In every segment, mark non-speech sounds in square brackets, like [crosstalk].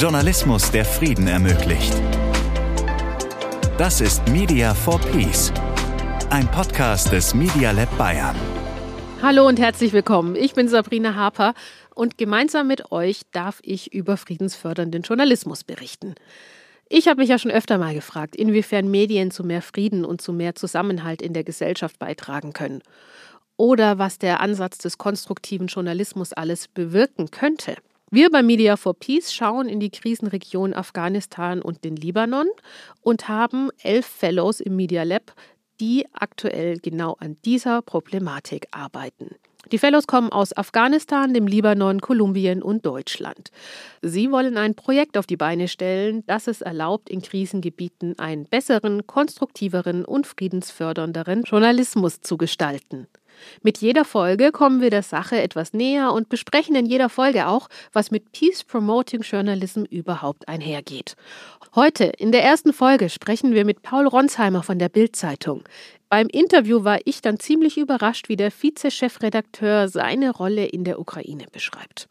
Journalismus, der Frieden ermöglicht. Das ist Media for Peace, ein Podcast des Media Lab Bayern. Hallo und herzlich willkommen. Ich bin Sabrina Harper und gemeinsam mit euch darf ich über friedensfördernden Journalismus berichten. Ich habe mich ja schon öfter mal gefragt, inwiefern Medien zu mehr Frieden und zu mehr Zusammenhalt in der Gesellschaft beitragen können. Oder was der Ansatz des konstruktiven Journalismus alles bewirken könnte. Wir bei Media for Peace schauen in die Krisenregion Afghanistan und den Libanon und haben elf Fellows im Media Lab, die aktuell genau an dieser Problematik arbeiten. Die Fellows kommen aus Afghanistan, dem Libanon, Kolumbien und Deutschland. Sie wollen ein Projekt auf die Beine stellen, das es erlaubt, in Krisengebieten einen besseren, konstruktiveren und friedensfördernderen Journalismus zu gestalten. Mit jeder Folge kommen wir der Sache etwas näher und besprechen in jeder Folge auch, was mit Peace Promoting Journalism überhaupt einhergeht. Heute, in der ersten Folge, sprechen wir mit Paul Ronsheimer von der Bild-Zeitung. Beim Interview war ich dann ziemlich überrascht, wie der Vize-Chefredakteur seine Rolle in der Ukraine beschreibt.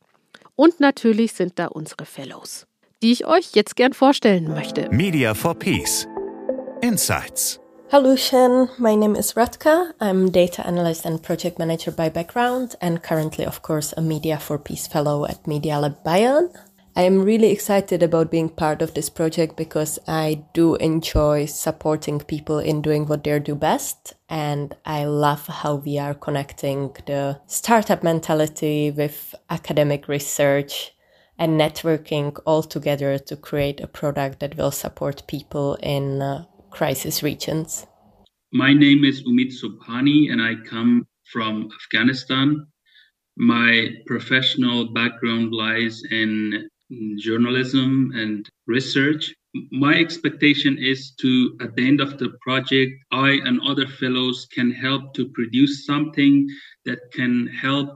Und natürlich sind da unsere Fellows, die ich euch jetzt gern vorstellen möchte. Media for Peace. Insights. Hello, Shen. My name is Ratka. I'm data analyst and project manager by background, and currently, of course, a Media for Peace fellow at Media Lab Bayern. I am really excited about being part of this project because I do enjoy supporting people in doing what they do best. And I love how we are connecting the startup mentality with academic research and networking all together to create a product that will support people in uh, crisis regions? My name is Umid Subhani, and I come from Afghanistan. My professional background lies in journalism and research. My expectation is to, at the end of the project, I and other fellows can help to produce something that can help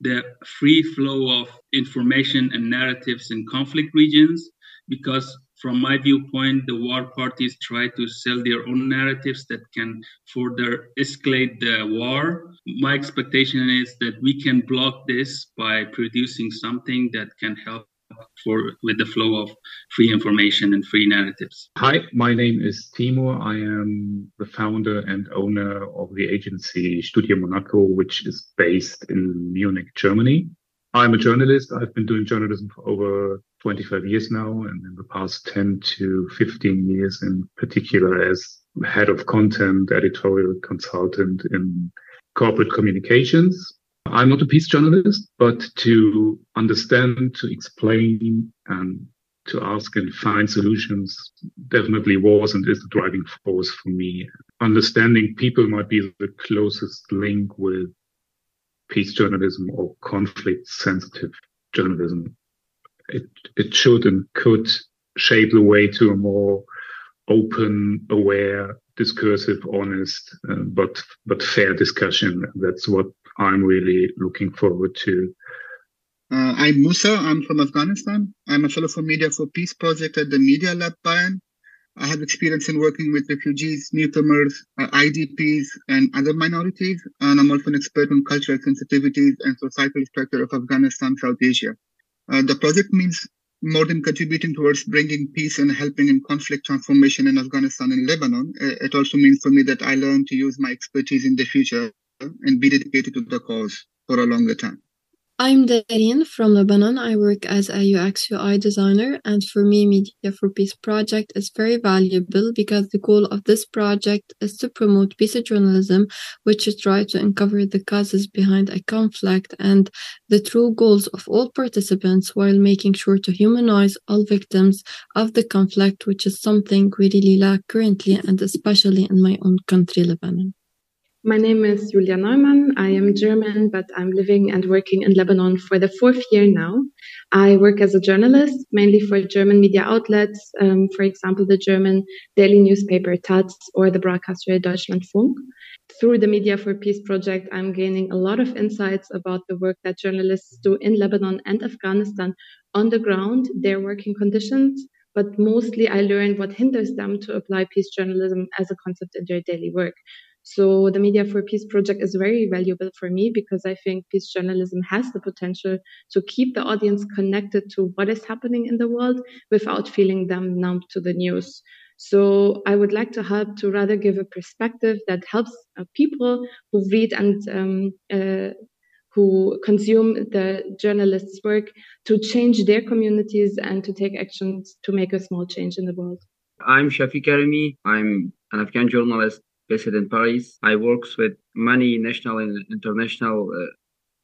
the free flow of information and narratives in conflict regions because from my viewpoint, the war parties try to sell their own narratives that can further escalate the war. My expectation is that we can block this by producing something that can help for with the flow of free information and free narratives. Hi, my name is Timur. I am the founder and owner of the agency Studio Monaco, which is based in Munich, Germany. I'm a journalist. I've been doing journalism for over 25 years now, and in the past 10 to 15 years in particular as head of content, editorial consultant in corporate communications. I'm not a peace journalist, but to understand, to explain, and to ask and find solutions definitely was and is the driving force for me. Understanding people might be the closest link with peace journalism or conflict sensitive journalism. It, it should and could shape the way to a more open, aware, discursive, honest, uh, but but fair discussion. That's what I'm really looking forward to. Uh, I'm Musa. I'm from Afghanistan. I'm a fellow for Media for Peace project at the Media Lab Bayern. I have experience in working with refugees, newcomers, uh, IDPs, and other minorities, and I'm also an expert on cultural sensitivities and societal structure of Afghanistan, South Asia. Uh, the project means more than contributing towards bringing peace and helping in conflict transformation in Afghanistan and Lebanon. Uh, it also means for me that I learn to use my expertise in the future and be dedicated to the cause for a longer time. I'm Darine from Lebanon. I work as a UX UI designer, and for me, Media for Peace project is very valuable because the goal of this project is to promote peace journalism, which is try to uncover the causes behind a conflict and the true goals of all participants while making sure to humanize all victims of the conflict, which is something we really lack currently and especially in my own country, Lebanon. My name is Julia Neumann. I am German, but I'm living and working in Lebanon for the fourth year now. I work as a journalist, mainly for German media outlets, um, for example, the German daily newspaper Taz or the broadcaster Deutschlandfunk. Through the Media for Peace project, I'm gaining a lot of insights about the work that journalists do in Lebanon and Afghanistan on the ground, their working conditions, but mostly I learn what hinders them to apply peace journalism as a concept in their daily work. So the Media for Peace project is very valuable for me because I think peace journalism has the potential to keep the audience connected to what is happening in the world without feeling them numb to the news. So I would like to help to rather give a perspective that helps uh, people who read and um, uh, who consume the journalist's work to change their communities and to take actions to make a small change in the world. I'm Shafiq Karimi. I'm an Afghan journalist based in Paris. I work with many national and international uh,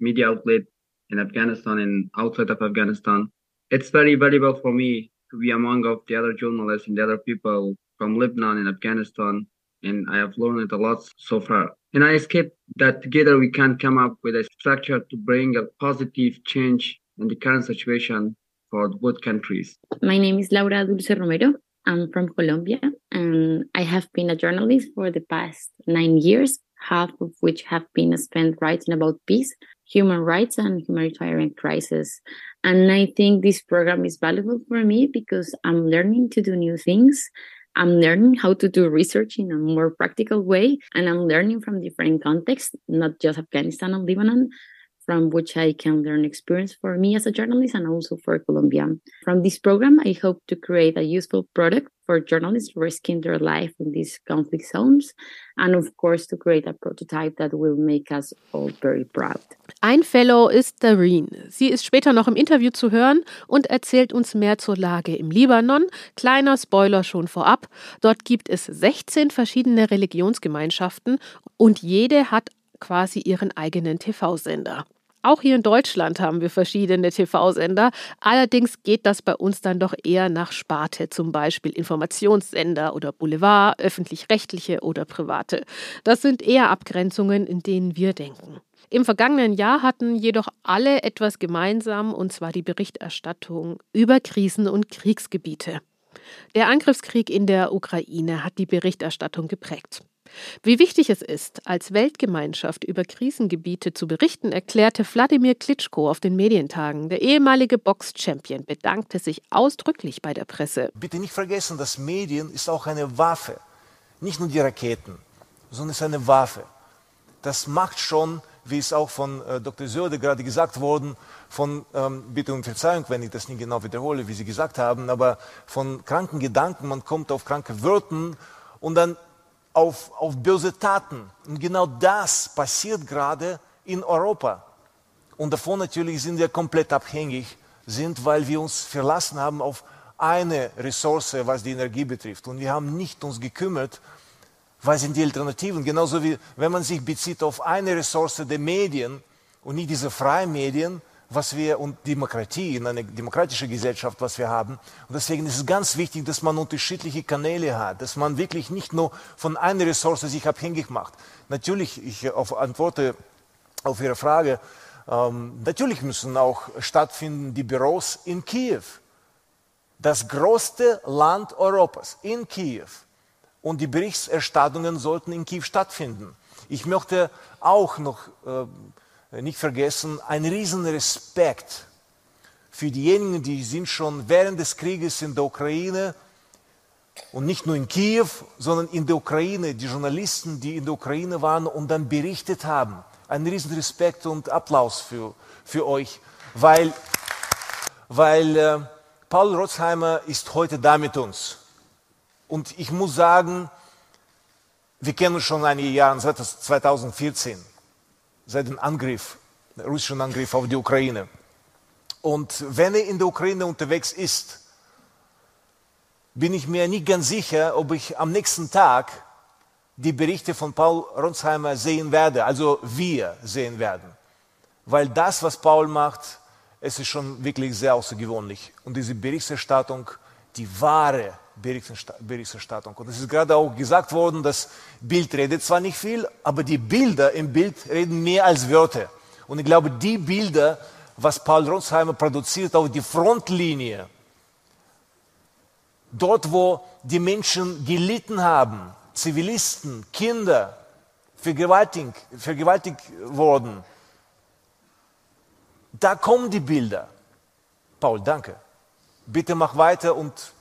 media outlets in Afghanistan and outside of Afghanistan. It's very valuable for me to be among of the other journalists and the other people from Lebanon and Afghanistan. And I have learned a lot so far. And I escape that together we can come up with a structure to bring a positive change in the current situation for both countries. My name is Laura Dulce Romero. I'm from Colombia and I have been a journalist for the past nine years, half of which have been spent writing about peace, human rights, and humanitarian crisis. And I think this program is valuable for me because I'm learning to do new things. I'm learning how to do research in a more practical way, and I'm learning from different contexts, not just Afghanistan and Lebanon, from which I can learn experience for me as a journalist and also for Colombia. From this program, I hope to create a useful product for journalists risking their life in these conflict zones and of course to create a prototype that will make us all very proud. Ein Fellow ist Dareen. Sie ist später noch im Interview zu hören und erzählt uns mehr zur Lage im Libanon. Kleiner Spoiler schon vorab. Dort gibt es 16 verschiedene Religionsgemeinschaften und jede hat quasi ihren eigenen TV-Sender. Auch hier in Deutschland haben wir verschiedene TV-Sender. Allerdings geht das bei uns dann doch eher nach Sparte, zum Beispiel Informationssender oder Boulevard, öffentlich-rechtliche oder private. Das sind eher Abgrenzungen, in denen wir denken. Im vergangenen Jahr hatten jedoch alle etwas gemeinsam, und zwar die Berichterstattung über Krisen und Kriegsgebiete. Der Angriffskrieg in der Ukraine hat die Berichterstattung geprägt. Wie wichtig es ist, als Weltgemeinschaft über Krisengebiete zu berichten, erklärte Wladimir Klitschko auf den Medientagen. Der ehemalige Box-Champion bedankte sich ausdrücklich bei der Presse. Bitte nicht vergessen, dass Medien ist auch eine Waffe. Nicht nur die Raketen, sondern es ist eine Waffe. Das macht schon, wie es auch von äh, Dr. Söder gerade gesagt worden, von, ähm, bitte um Verzeihung, wenn ich das nicht genau wiederhole, wie Sie gesagt haben, aber von kranken Gedanken, man kommt auf kranke Wörter und dann auf, auf böse Taten. Und genau das passiert gerade in Europa. Und davon natürlich sind wir komplett abhängig, sind, weil wir uns verlassen haben auf eine Ressource, was die Energie betrifft. Und wir haben nicht uns gekümmert, was sind die Alternativen. Genauso wie wenn man sich bezieht auf eine Ressource der Medien und nicht diese freien Medien, was wir und Demokratie in einer demokratischen Gesellschaft, was wir haben. Und deswegen ist es ganz wichtig, dass man unterschiedliche Kanäle hat, dass man wirklich nicht nur von einer Ressource sich abhängig macht. Natürlich, ich auf, antworte auf Ihre Frage, ähm, natürlich müssen auch stattfinden die Büros in Kiew. Das größte Land Europas, in Kiew. Und die Berichterstattungen sollten in Kiew stattfinden. Ich möchte auch noch äh, äh, nicht vergessen, ein riesen Respekt für diejenigen, die sind schon während des Krieges in der Ukraine und nicht nur in Kiew, sondern in der Ukraine, die Journalisten, die in der Ukraine waren und dann berichtet haben. Ein riesen Respekt und Applaus für, für euch, weil, weil äh, Paul Rotzheimer ist heute da mit uns. Und ich muss sagen, wir kennen uns schon einige Jahre, seit 2014 seit dem Angriff, russischen Angriff auf die Ukraine. Und wenn er in der Ukraine unterwegs ist, bin ich mir nicht ganz sicher, ob ich am nächsten Tag die Berichte von Paul Ronsheimer sehen werde, also wir sehen werden. Weil das, was Paul macht, es ist schon wirklich sehr außergewöhnlich. Und diese Berichterstattung, die wahre Berichterstattung. Und es ist gerade auch gesagt worden, das Bild redet zwar nicht viel, aber die Bilder im Bild reden mehr als Wörter. Und ich glaube, die Bilder, was Paul Ronsheimer produziert auf die Frontlinie, dort, wo die Menschen gelitten haben, Zivilisten, Kinder, vergewaltigt, vergewaltigt wurden, da kommen die Bilder. Paul, danke. Bitte mach weiter und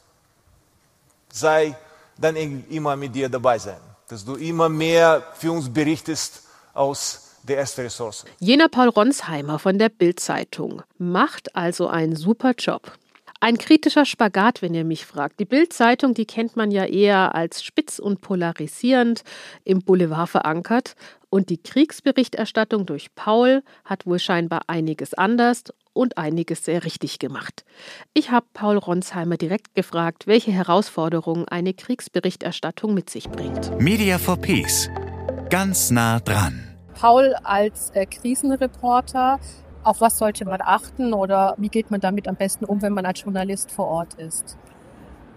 sei dann immer mit dir dabei sein. dass du immer mehr für uns berichtest aus der ersten Ressource. Jener Paul Ronsheimer von der Bild-Zeitung macht also einen super Job. Ein kritischer Spagat, wenn ihr mich fragt. Die Bild-Zeitung, die kennt man ja eher als spitz und polarisierend im Boulevard verankert. Und die Kriegsberichterstattung durch Paul hat wohl scheinbar einiges anders und einiges sehr richtig gemacht. Ich habe Paul Ronsheimer direkt gefragt, welche Herausforderungen eine Kriegsberichterstattung mit sich bringt. Media for Peace. Ganz nah dran. Paul als äh, Krisenreporter auf was sollte man achten oder wie geht man damit am besten um, wenn man als Journalist vor Ort ist?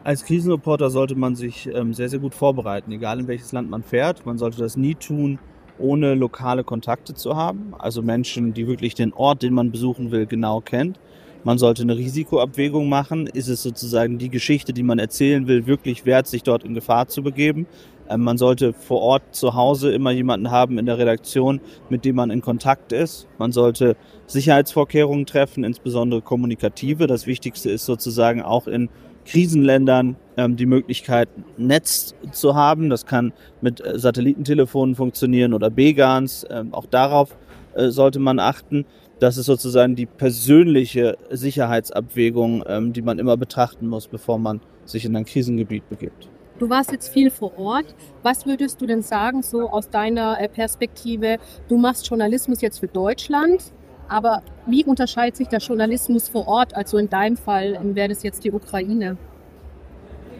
Als Krisenreporter sollte man sich ähm, sehr, sehr gut vorbereiten, egal in welches Land man fährt. Man sollte das nie tun, ohne lokale Kontakte zu haben, also Menschen, die wirklich den Ort, den man besuchen will, genau kennt. Man sollte eine Risikoabwägung machen. Ist es sozusagen die Geschichte, die man erzählen will, wirklich wert, sich dort in Gefahr zu begeben? Ähm, man sollte vor Ort zu Hause immer jemanden haben in der Redaktion, mit dem man in Kontakt ist. Man sollte Sicherheitsvorkehrungen treffen, insbesondere kommunikative. Das Wichtigste ist sozusagen auch in Krisenländern ähm, die Möglichkeit, Netz zu haben. Das kann mit äh, Satellitentelefonen funktionieren oder B-Gans. Ähm, auch darauf äh, sollte man achten. Das ist sozusagen die persönliche Sicherheitsabwägung, ähm, die man immer betrachten muss, bevor man sich in ein Krisengebiet begibt. Du warst jetzt viel vor Ort. Was würdest du denn sagen, so aus deiner äh, Perspektive? Du machst Journalismus jetzt für Deutschland, aber wie unterscheidet sich der Journalismus vor Ort? Also in deinem Fall wäre das jetzt die Ukraine.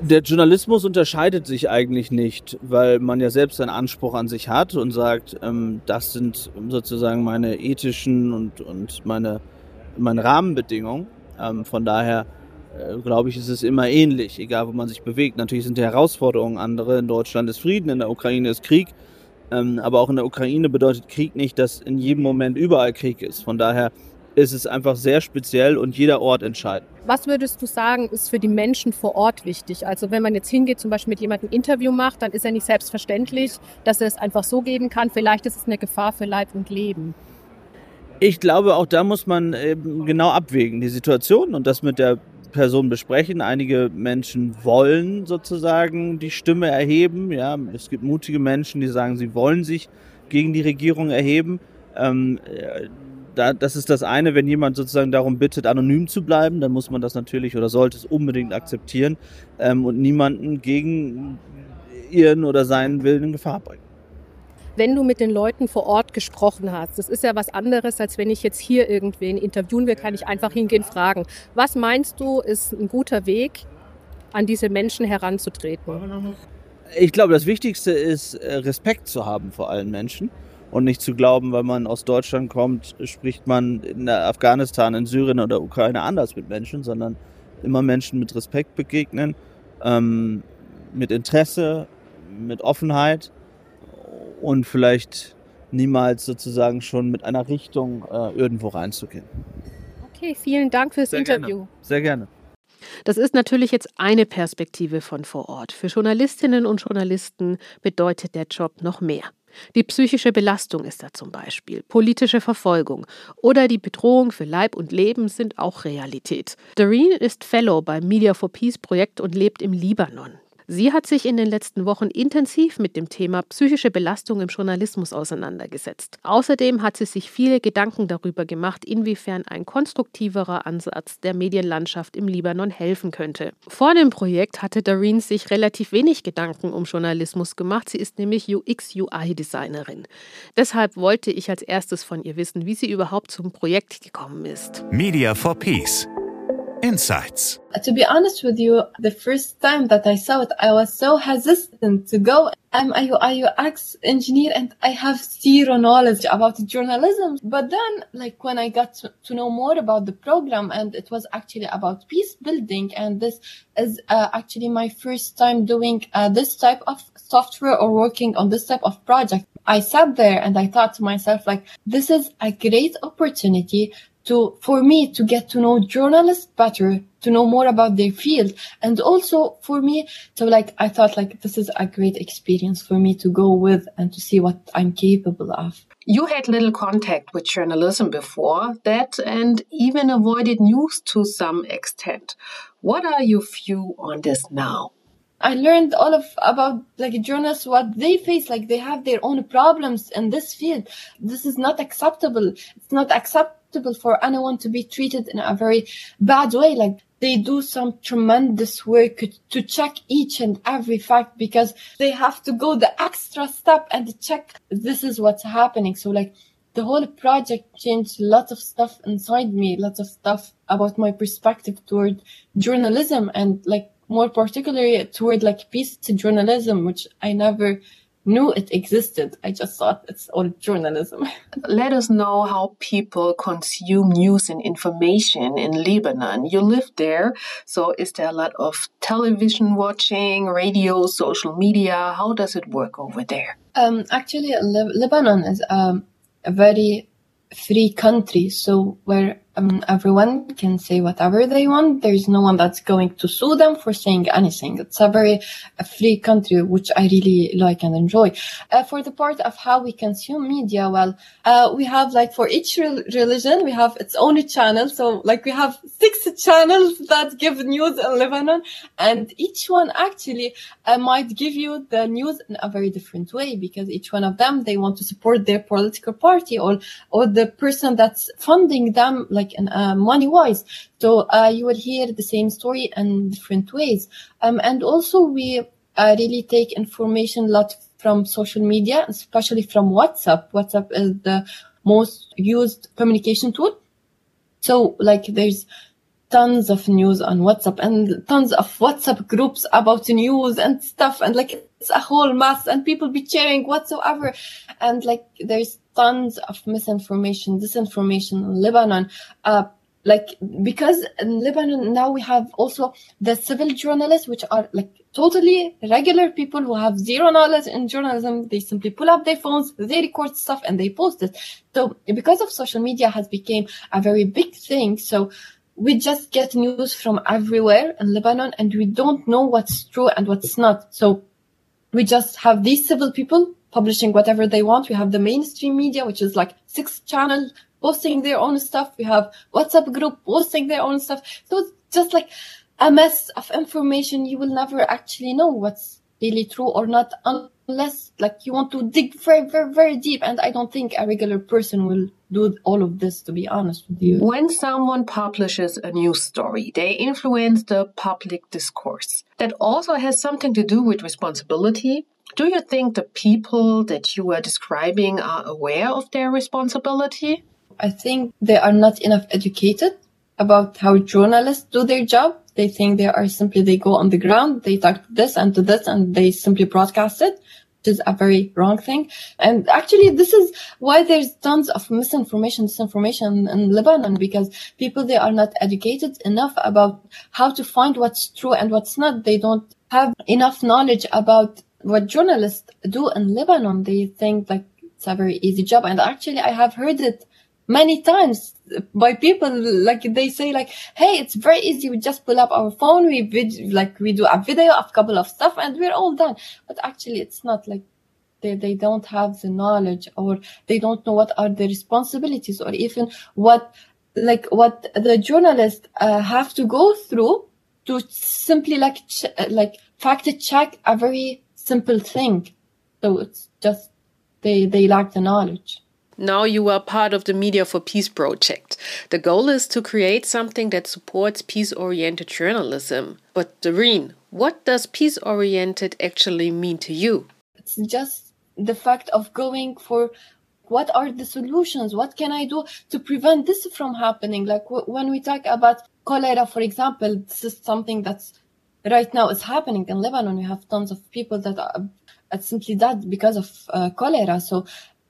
Der Journalismus unterscheidet sich eigentlich nicht, weil man ja selbst einen Anspruch an sich hat und sagt, ähm, das sind sozusagen meine ethischen und, und meine, meine Rahmenbedingungen. Ähm, von daher äh, glaube ich, ist es immer ähnlich, egal wo man sich bewegt. Natürlich sind die Herausforderungen andere. In Deutschland ist Frieden, in der Ukraine ist Krieg. Ähm, aber auch in der Ukraine bedeutet Krieg nicht, dass in jedem Moment überall Krieg ist. Von daher ist es einfach sehr speziell und jeder Ort entscheidend. Was würdest du sagen, ist für die Menschen vor Ort wichtig? Also wenn man jetzt hingeht, zum Beispiel mit jemandem ein Interview macht, dann ist ja nicht selbstverständlich, dass er es einfach so geben kann. Vielleicht ist es eine Gefahr für Leib und Leben. Ich glaube, auch da muss man genau abwägen, die Situation und das mit der Person besprechen. Einige Menschen wollen sozusagen die Stimme erheben. Ja, es gibt mutige Menschen, die sagen, sie wollen sich gegen die Regierung erheben. Ähm, äh, da, das ist das eine, wenn jemand sozusagen darum bittet, anonym zu bleiben, dann muss man das natürlich oder sollte es unbedingt akzeptieren ähm, und niemanden gegen ihren oder seinen Willen in Gefahr bringen wenn du mit den Leuten vor Ort gesprochen hast. Das ist ja was anderes, als wenn ich jetzt hier irgendwen interviewen will, kann ich einfach hingehen fragen. Was meinst du, ist ein guter Weg, an diese Menschen heranzutreten? Ich glaube, das Wichtigste ist, äh, Respekt zu haben vor allen Menschen und nicht zu glauben, weil man aus Deutschland kommt, spricht man in Afghanistan, in Syrien oder Ukraine anders mit Menschen, sondern immer Menschen mit Respekt begegnen, ähm, mit Interesse, mit Offenheit und vielleicht niemals sozusagen schon mit einer Richtung äh, irgendwo reinzugehen. Okay, vielen Dank fürs Sehr Interview. Gerne. Sehr gerne. Das ist natürlich jetzt eine Perspektive von vor Ort. Für Journalistinnen und Journalisten bedeutet der Job noch mehr. Die psychische Belastung ist da zum Beispiel, politische Verfolgung oder die Bedrohung für Leib und Leben sind auch Realität. Doreen ist Fellow beim Media for Peace Projekt und lebt im Libanon. Sie hat sich in den letzten Wochen intensiv mit dem Thema psychische Belastung im Journalismus auseinandergesetzt. Außerdem hat sie sich viele Gedanken darüber gemacht, inwiefern ein konstruktiverer Ansatz der Medienlandschaft im Libanon helfen könnte. Vor dem Projekt hatte Doreen sich relativ wenig Gedanken um Journalismus gemacht. Sie ist nämlich UX-UI-Designerin. Deshalb wollte ich als erstes von ihr wissen, wie sie überhaupt zum Projekt gekommen ist. Media for Peace. Insights. To be honest with you, the first time that I saw it, I was so hesitant to go. I'm a UX engineer and I have zero knowledge about journalism. But then, like when I got to, to know more about the program and it was actually about peace building and this is uh, actually my first time doing uh, this type of software or working on this type of project. I sat there and I thought to myself, like, this is a great opportunity to for me to get to know journalists better to know more about their field and also for me to like i thought like this is a great experience for me to go with and to see what i'm capable of. You had little contact with journalism before that and even avoided news to some extent. What are your view on this now? I learned all of about like journalists what they face like they have their own problems in this field. This is not acceptable. It's not acceptable for anyone to be treated in a very bad way. Like they do some tremendous work to check each and every fact because they have to go the extra step and check this is what's happening. So like the whole project changed lots of stuff inside me lots of stuff about my perspective toward journalism and like more particularly toward like peace journalism, which I never knew it existed. I just thought it's all journalism. [laughs] Let us know how people consume news and information in Lebanon. You live there, so is there a lot of television watching, radio, social media? How does it work over there? Um, actually, Lebanon is um, a very free country, so where um, everyone can say whatever they want. There's no one that's going to sue them for saying anything. It's a very free country, which I really like and enjoy. Uh, for the part of how we consume media, well, uh, we have like for each re- religion, we have its own channel. So like we have six channels that give news in Lebanon, and each one actually uh, might give you the news in a very different way because each one of them they want to support their political party or or the person that's funding them, like like uh, money wise. So uh, you would hear the same story in different ways. Um, and also we uh, really take information a lot from social media, especially from WhatsApp. WhatsApp is the most used communication tool. So like there's tons of news on WhatsApp and tons of WhatsApp groups about news and stuff. And like it's a whole mess and people be sharing whatsoever. And like there's tons of misinformation, disinformation in Lebanon. Uh, like because in Lebanon now we have also the civil journalists, which are like totally regular people who have zero knowledge in journalism. They simply pull up their phones, they record stuff, and they post it. So because of social media has become a very big thing. So we just get news from everywhere in Lebanon, and we don't know what's true and what's not. So we just have these civil people publishing whatever they want. We have the mainstream media, which is like six channels posting their own stuff. We have WhatsApp group posting their own stuff. So it's just like a mess of information. You will never actually know what's really true or not unless like you want to dig very, very, very deep. And I don't think a regular person will do all of this, to be honest with you. When someone publishes a news story, they influence the public discourse. That also has something to do with responsibility do you think the people that you are describing are aware of their responsibility? I think they are not enough educated about how journalists do their job. They think they are simply, they go on the ground, they talk to this and to this, and they simply broadcast it, which is a very wrong thing. And actually, this is why there's tons of misinformation, disinformation in Lebanon, because people, they are not educated enough about how to find what's true and what's not. They don't have enough knowledge about what journalists do in Lebanon. They think like it's a very easy job. And actually, I have heard it many times by people like they say like hey it's very easy we just pull up our phone we vid- like we do a video of a couple of stuff and we're all done but actually it's not like they, they don't have the knowledge or they don't know what are the responsibilities or even what like what the journalists uh, have to go through to simply like ch- like fact check a very simple thing. So it's just they they lack the knowledge. Now you are part of the Media for Peace project. The goal is to create something that supports peace oriented journalism. But Darine, what does peace oriented actually mean to you? It's just the fact of going for what are the solutions? What can I do to prevent this from happening? Like w- when we talk about cholera, for example, this is something that's right now it's happening in Lebanon. We have tons of people that are, simply dead because of uh, cholera. So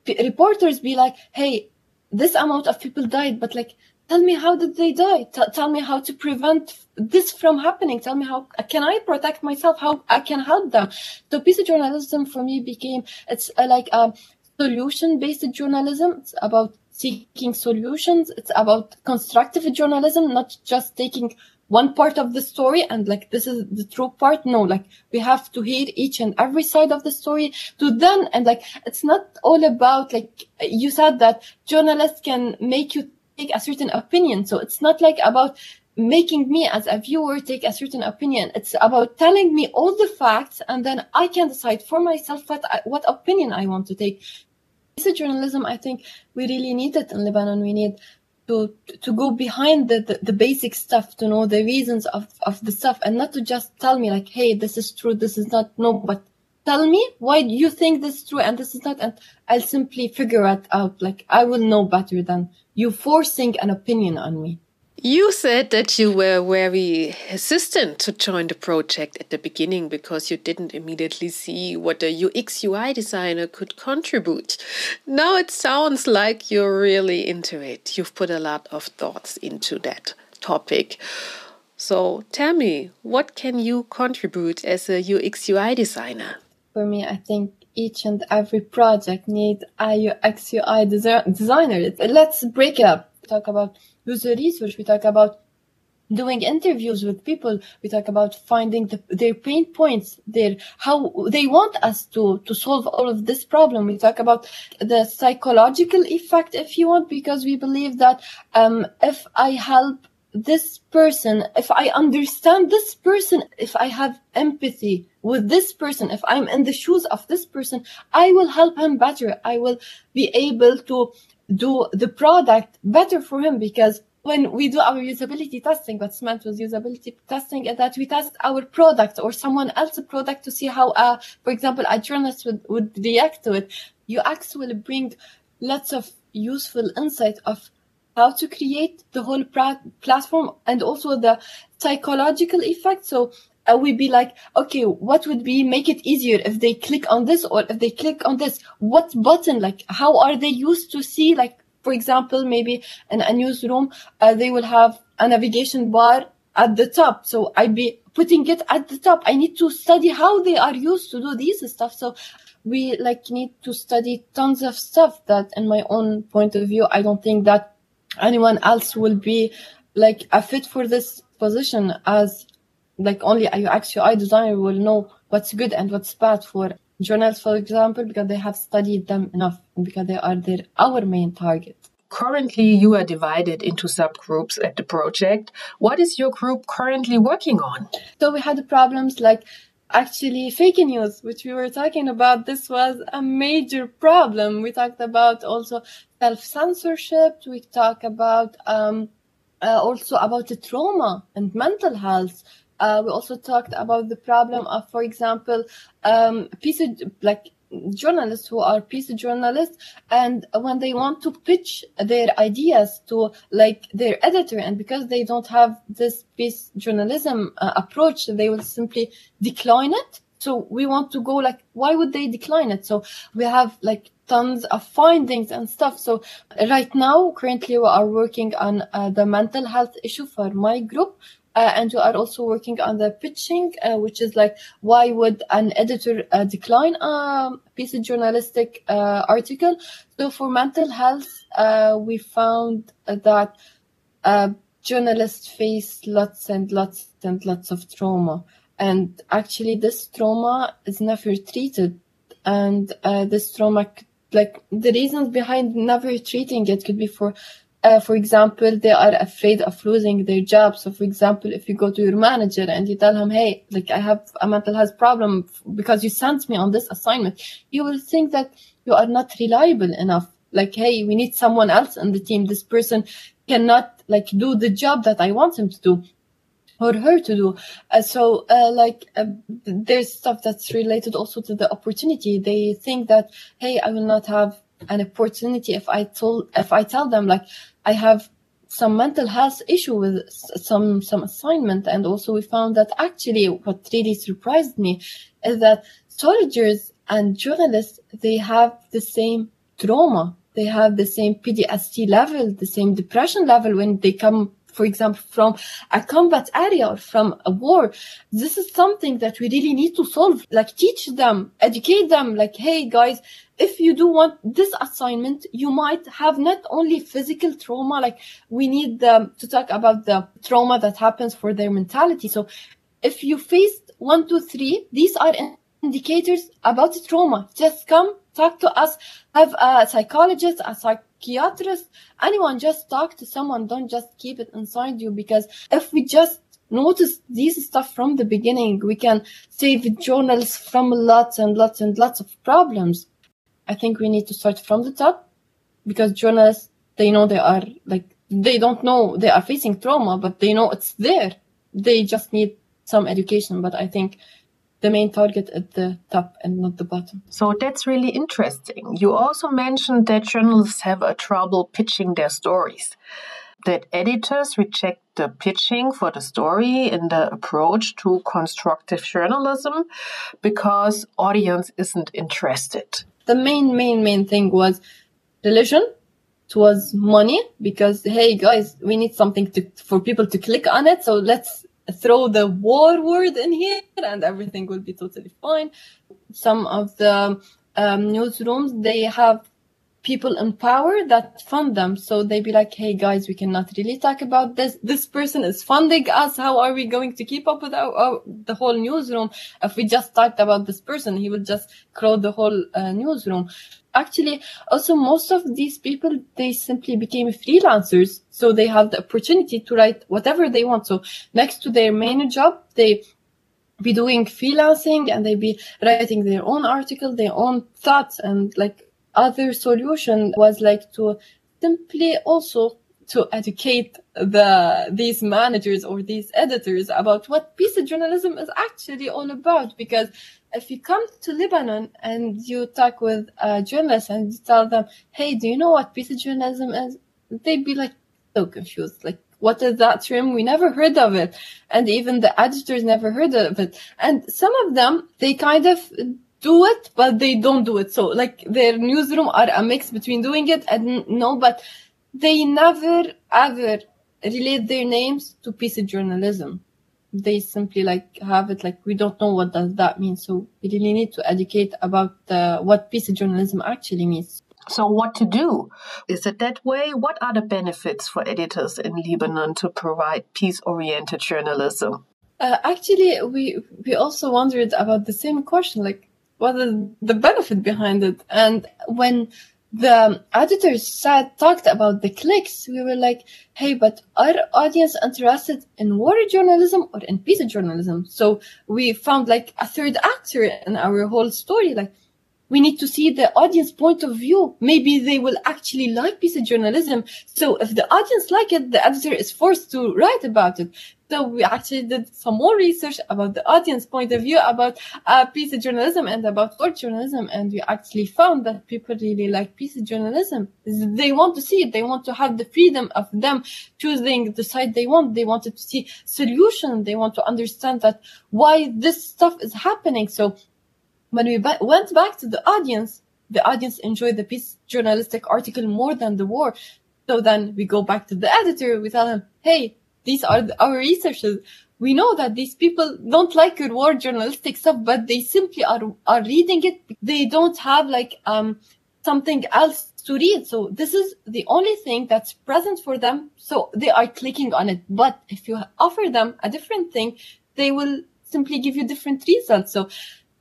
reporters be like, "Hey, this amount of people died, but like, tell me how did they die? T- tell me how to prevent this from happening. Tell me how can I protect myself? How I can help them." So piece of journalism for me became it's uh, like a solution-based journalism. It's about seeking solutions. It's about constructive journalism, not just taking one part of the story and like this is the true part no like we have to hear each and every side of the story to then and like it's not all about like you said that journalists can make you take a certain opinion. So it's not like about making me as a viewer take a certain opinion. It's about telling me all the facts and then I can decide for myself what, what opinion I want to take. Basic journalism, I think we really need it in Lebanon. We need to to go behind the, the, the, basic stuff to know the reasons of, of the stuff and not to just tell me like, hey, this is true, this is not no, but tell me why do you think this is true and this is not and I'll simply figure it out. Like I will know better than you forcing an opinion on me. You said that you were very hesitant to join the project at the beginning because you didn't immediately see what a UX UI designer could contribute. Now it sounds like you're really into it. You've put a lot of thoughts into that topic. So tell me, what can you contribute as a UX UI designer? For me, I think each and every project needs a UX UI designer. Let's break it up. Talk about user research. We talk about doing interviews with people. We talk about finding the, their pain points, their how they want us to to solve all of this problem. We talk about the psychological effect, if you want, because we believe that um, if I help this person, if I understand this person, if I have empathy with this person, if I'm in the shoes of this person, I will help him better. I will be able to do the product better for him because when we do our usability testing, what's meant with usability testing is that we test our product or someone else's product to see how, uh, for example, a journalist would, would react to it. UX will bring lots of useful insight of how to create the whole platform and also the psychological effect. So uh, we be like, okay, what would be make it easier if they click on this or if they click on this? What button? Like, how are they used to see? Like, for example, maybe in a newsroom, uh, they will have a navigation bar at the top. So I'd be putting it at the top. I need to study how they are used to do these stuff. So we like need to study tons of stuff that in my own point of view, I don't think that anyone else will be like a fit for this position as like only a UX UI designer will know what's good and what's bad for journals, for example, because they have studied them enough and because they are their our main target. Currently, you are divided into subgroups at the project. What is your group currently working on? So we had problems like actually fake news, which we were talking about. This was a major problem. We talked about also self censorship. We talk about um, uh, also about the trauma and mental health. Uh, we also talked about the problem of, for example, um, piece of, like journalists who are peace journalists and when they want to pitch their ideas to like their editor and because they don't have this peace journalism uh, approach they will simply decline it. So we want to go like why would they decline it? So we have like tons of findings and stuff. So right now currently we are working on uh, the mental health issue for my group uh, and we are also working on the pitching, uh, which is like why would an editor uh, decline a piece of journalistic uh, article? So for mental health, uh, we found that uh, journalists face lots and lots and lots of trauma, and actually this trauma is never treated, and this trauma like the reasons behind never treating it could be for uh, for example, they are afraid of losing their job. So, for example, if you go to your manager and you tell him, "Hey, like I have a mental health problem because you sent me on this assignment," you will think that you are not reliable enough. Like, hey, we need someone else in the team. This person cannot like do the job that I want him to do or her to do. Uh, so, uh, like, uh, there's stuff that's related also to the opportunity. They think that, hey, I will not have an opportunity if I told if I tell them like I have some mental health issue with some some assignment and also we found that actually what really surprised me is that soldiers and journalists they have the same trauma. They have the same PTSD level the same depression level when they come for example, from a combat area or from a war. This is something that we really need to solve. Like teach them, educate them. Like, hey guys, if you do want this assignment, you might have not only physical trauma, like we need them to talk about the trauma that happens for their mentality. So if you faced one, two, three, these are indicators about trauma. Just come talk to us, have a psychologist, a psych psychiatrist, anyone, just talk to someone. Don't just keep it inside you because if we just notice these stuff from the beginning, we can save journals from lots and lots and lots of problems. I think we need to start from the top because journalists, they know they are like, they don't know they are facing trauma, but they know it's there. They just need some education. But I think the main target at the top and not the bottom. So that's really interesting. You also mentioned that journalists have a trouble pitching their stories, that editors reject the pitching for the story in the approach to constructive journalism because audience isn't interested. The main, main, main thing was religion. It was money because, hey guys, we need something to, for people to click on it. So let's throw the war word in here and everything will be totally fine. Some of the um, newsrooms, they have people in power that fund them. So they be like, Hey guys, we cannot really talk about this. This person is funding us. How are we going to keep up with our, our the whole newsroom? If we just talked about this person, he would just crowd the whole uh, newsroom actually also most of these people they simply became freelancers so they have the opportunity to write whatever they want so next to their main job they be doing freelancing and they be writing their own article their own thoughts and like other solution was like to simply also to educate the these managers or these editors about what piece of journalism is actually all about because if you come to Lebanon and you talk with a journalist and you tell them, hey, do you know what piece of journalism is? They'd be like so confused. Like, what is that term? We never heard of it. And even the editors never heard of it. And some of them, they kind of do it, but they don't do it. So like their newsroom are a mix between doing it and no, but they never ever relate their names to piece of journalism. They simply like have it like we don't know what does that mean. So we really need to educate about uh, what piece of journalism actually means. So what to do? Is it that way? What are the benefits for editors in lebanon to provide peace oriented journalism? Uh, actually we we also wondered about the same question like what is the benefit behind it and when the editors said talked about the clicks, we were like, hey, but are audience interested in war journalism or in peace journalism? So we found like a third actor in our whole story. Like we need to see the audience point of view. Maybe they will actually like of journalism. So if the audience like it, the editor is forced to write about it. So we actually did some more research about the audience point of view about uh, piece of journalism and about work journalism. And we actually found that people really like peace journalism. They want to see it. They want to have the freedom of them choosing the side they want. They wanted to see solution. They want to understand that why this stuff is happening. So when we ba- went back to the audience, the audience enjoyed the peace journalistic article more than the war. So then we go back to the editor. We tell him, Hey, these are our researchers. We know that these people don't like your war journalistic stuff, but they simply are, are reading it. They don't have like, um, something else to read. So this is the only thing that's present for them. So they are clicking on it. But if you offer them a different thing, they will simply give you different results. So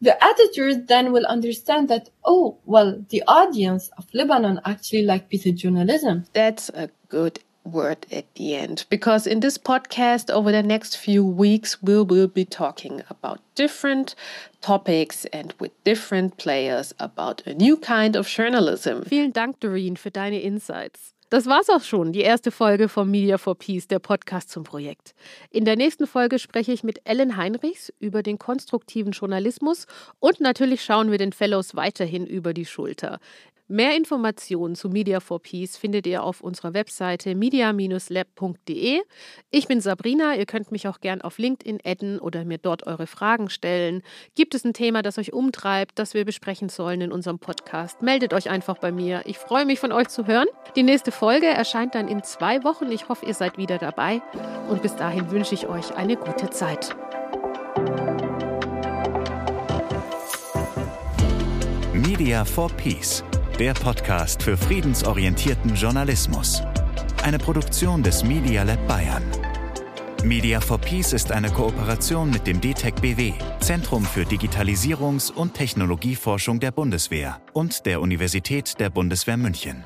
the editors then will understand that, oh, well, the audience of Lebanon actually like piece of journalism. That's a good word at the end because in this podcast over the next few weeks we will be talking about different topics and with different players about a new kind of journalism. Vielen Dank Doreen für deine Insights. Das war's auch schon, die erste Folge vom Media for Peace, der Podcast zum Projekt. In der nächsten Folge spreche ich mit Ellen Heinrichs über den konstruktiven Journalismus und natürlich schauen wir den Fellows weiterhin über die Schulter. Mehr Informationen zu Media for Peace findet ihr auf unserer Webseite media-lab.de. Ich bin Sabrina, ihr könnt mich auch gern auf LinkedIn adden oder mir dort eure Fragen stellen. Gibt es ein Thema, das euch umtreibt, das wir besprechen sollen in unserem Podcast? Meldet euch einfach bei mir. Ich freue mich von euch zu hören. Die nächste Folge erscheint dann in zwei Wochen. Ich hoffe, ihr seid wieder dabei und bis dahin wünsche ich euch eine gute Zeit. Media for Peace der Podcast für friedensorientierten Journalismus. Eine Produktion des Media Lab Bayern. Media for Peace ist eine Kooperation mit dem DTEC BW, Zentrum für Digitalisierungs- und Technologieforschung der Bundeswehr und der Universität der Bundeswehr München.